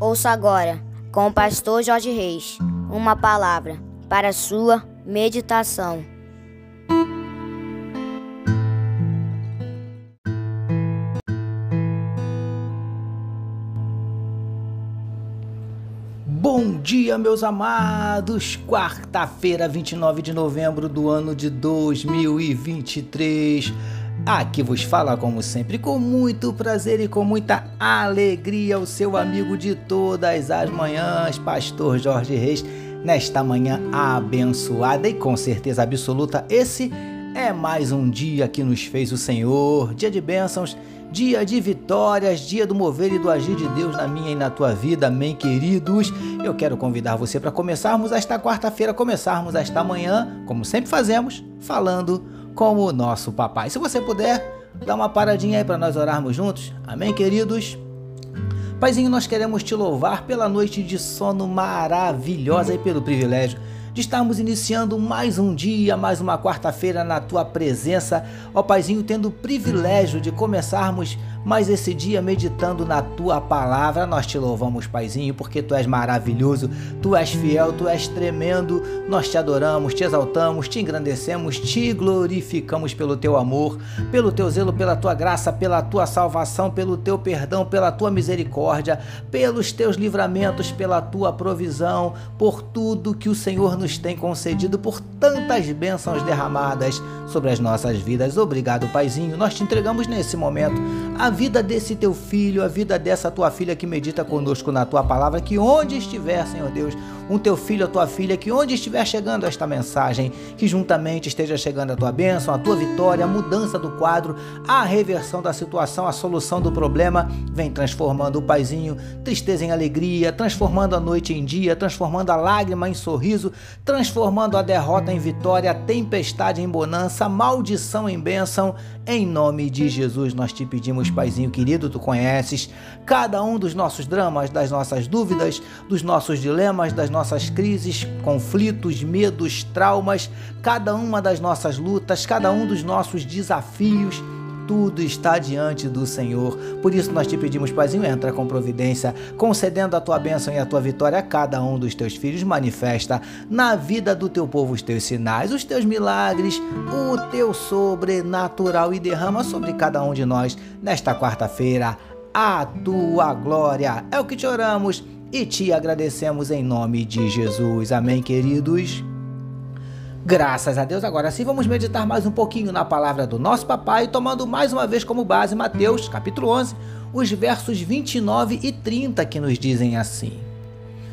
Ouça agora, com o pastor Jorge Reis, uma palavra para sua meditação. Bom dia, meus amados! Quarta-feira, 29 de novembro do ano de 2023. Aqui vos fala, como sempre, com muito prazer e com muita alegria, o seu amigo de todas as manhãs, Pastor Jorge Reis, nesta manhã abençoada e com certeza absoluta, esse é mais um dia que nos fez o Senhor, dia de bênçãos, dia de vitórias, dia do mover e do agir de Deus na minha e na tua vida, amém, queridos? Eu quero convidar você para começarmos esta quarta-feira, começarmos esta manhã, como sempre fazemos, falando como o nosso papai. Se você puder, dá uma paradinha aí para nós orarmos juntos. Amém, queridos? Paizinho, nós queremos te louvar pela noite de sono maravilhosa e pelo privilégio de estarmos iniciando mais um dia, mais uma quarta-feira na tua presença. Ó Paizinho, tendo o privilégio de começarmos mais esse dia meditando na tua palavra. Nós te louvamos, Paizinho, porque tu és maravilhoso, tu és fiel, tu és tremendo. Nós te adoramos, te exaltamos, te engrandecemos, te glorificamos pelo teu amor, pelo teu zelo, pela tua graça, pela tua salvação, pelo teu perdão, pela tua misericórdia, pelos teus livramentos, pela tua provisão, por tudo que o Senhor nos tem concedido, por tantas bênçãos derramadas sobre as nossas vidas. Obrigado, Paizinho. Nós te entregamos nesse momento a vida desse teu filho, a vida dessa tua filha que medita conosco na tua palavra, que onde estiver, Senhor Deus, um teu filho, a tua filha, que onde estiver chegando esta mensagem, que juntamente esteja chegando a tua bênção, a tua vitória, a mudança do quadro, a reversão da situação, a solução do problema, vem transformando o paizinho, tristeza em alegria, transformando a noite em dia, transformando a lágrima em sorriso, transformando a derrota em vitória, a tempestade em bonança, a maldição em bênção. Em nome de Jesus nós te pedimos, paizinho querido, tu conheces cada um dos nossos dramas, das nossas dúvidas, dos nossos dilemas, das nossas crises, conflitos, medos, traumas, cada uma das nossas lutas, cada um dos nossos desafios. Tudo está diante do Senhor. Por isso nós te pedimos, Paizinho, entra com providência, concedendo a tua bênção e a tua vitória a cada um dos teus filhos. Manifesta na vida do teu povo os teus sinais, os teus milagres, o teu sobrenatural e derrama sobre cada um de nós nesta quarta-feira a tua glória. É o que te oramos e te agradecemos em nome de Jesus. Amém, queridos? Graças a Deus, agora sim vamos meditar mais um pouquinho na palavra do nosso papai, tomando mais uma vez como base Mateus, capítulo 11, os versos 29 e 30 que nos dizem assim: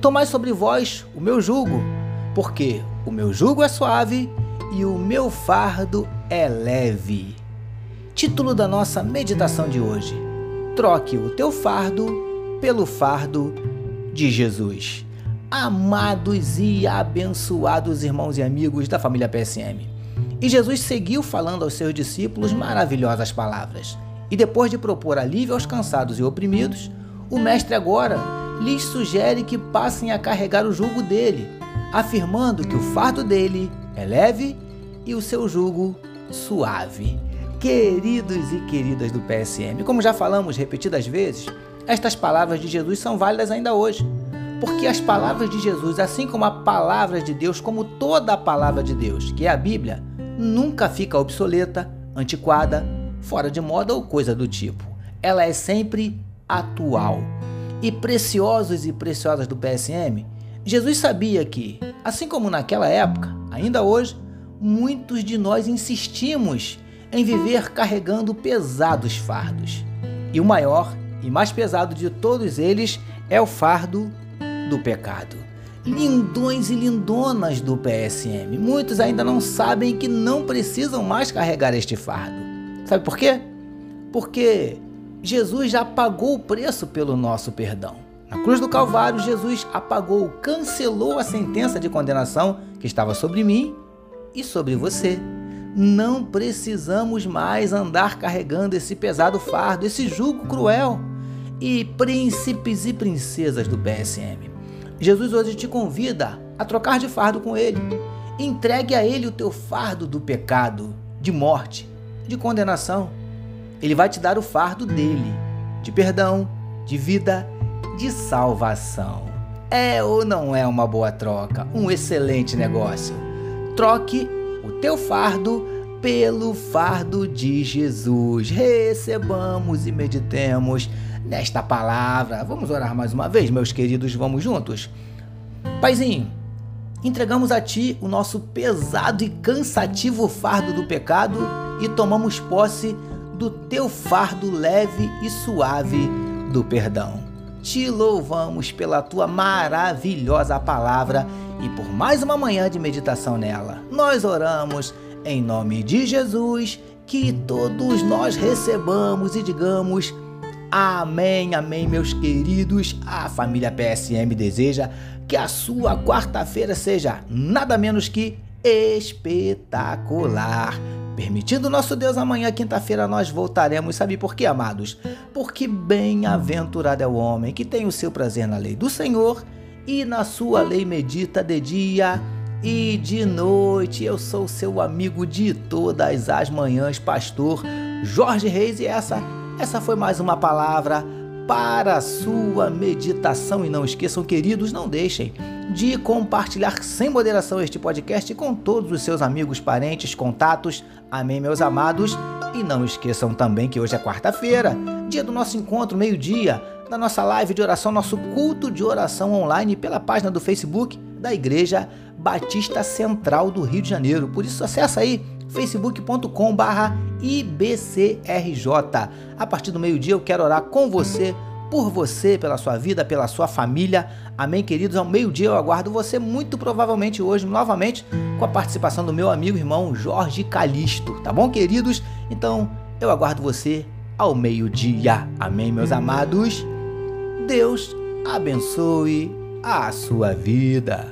Tomai sobre vós o meu jugo, porque o meu jugo é suave e o meu fardo é leve. Título da nossa meditação de hoje: Troque o teu fardo pelo fardo de Jesus. Amados e abençoados irmãos e amigos da família PSM. E Jesus seguiu falando aos seus discípulos maravilhosas palavras. E depois de propor alívio aos cansados e oprimidos, o Mestre agora lhes sugere que passem a carregar o jugo dele, afirmando que o fardo dele é leve e o seu jugo suave. Queridos e queridas do PSM, como já falamos repetidas vezes, estas palavras de Jesus são válidas ainda hoje. Porque as palavras de Jesus, assim como a palavra de Deus, como toda a palavra de Deus, que é a Bíblia, nunca fica obsoleta, antiquada, fora de moda ou coisa do tipo. Ela é sempre atual. E preciosos e preciosas do PSM, Jesus sabia que, assim como naquela época, ainda hoje, muitos de nós insistimos em viver carregando pesados fardos. E o maior e mais pesado de todos eles é o fardo do pecado. Lindões e lindonas do PSM, muitos ainda não sabem que não precisam mais carregar este fardo. Sabe por quê? Porque Jesus já pagou o preço pelo nosso perdão. Na cruz do Calvário, Jesus apagou, cancelou a sentença de condenação que estava sobre mim e sobre você. Não precisamos mais andar carregando esse pesado fardo, esse jugo cruel e príncipes e princesas do PSM. Jesus hoje te convida a trocar de fardo com ele. Entregue a ele o teu fardo do pecado, de morte, de condenação. Ele vai te dar o fardo dele, de perdão, de vida de salvação. É ou não é uma boa troca? Um excelente negócio. Troque o teu fardo pelo fardo de Jesus. Recebamos e meditemos nesta palavra. Vamos orar mais uma vez, meus queridos, vamos juntos? Paizinho, entregamos a Ti o nosso pesado e cansativo fardo do pecado e tomamos posse do Teu fardo leve e suave do perdão. Te louvamos pela Tua maravilhosa palavra e por mais uma manhã de meditação nela. Nós oramos em nome de Jesus, que todos nós recebamos e digamos Amém, amém, meus queridos. A família PSM deseja que a sua quarta-feira seja nada menos que espetacular. Permitindo nosso Deus, amanhã, quinta-feira, nós voltaremos. Sabe por quê, amados? Porque bem-aventurado é o homem que tem o seu prazer na lei do Senhor e na sua lei medita de dia e de noite. Eu sou seu amigo de todas as manhãs, pastor Jorge Reis, e essa essa foi mais uma palavra para a sua meditação. E não esqueçam, queridos, não deixem de compartilhar sem moderação este podcast com todos os seus amigos, parentes, contatos. Amém, meus amados. E não esqueçam também que hoje é quarta-feira, dia do nosso encontro, meio-dia, da nossa live de oração, nosso culto de oração online pela página do Facebook da Igreja Batista Central do Rio de Janeiro. Por isso, acessa aí facebook.com barra IBCRJ. A partir do meio-dia eu quero orar com você, por você, pela sua vida, pela sua família. Amém, queridos? Ao meio-dia eu aguardo você muito provavelmente hoje, novamente, com a participação do meu amigo irmão Jorge Calisto. Tá bom, queridos? Então, eu aguardo você ao meio-dia. Amém, meus amados? Deus abençoe a sua vida.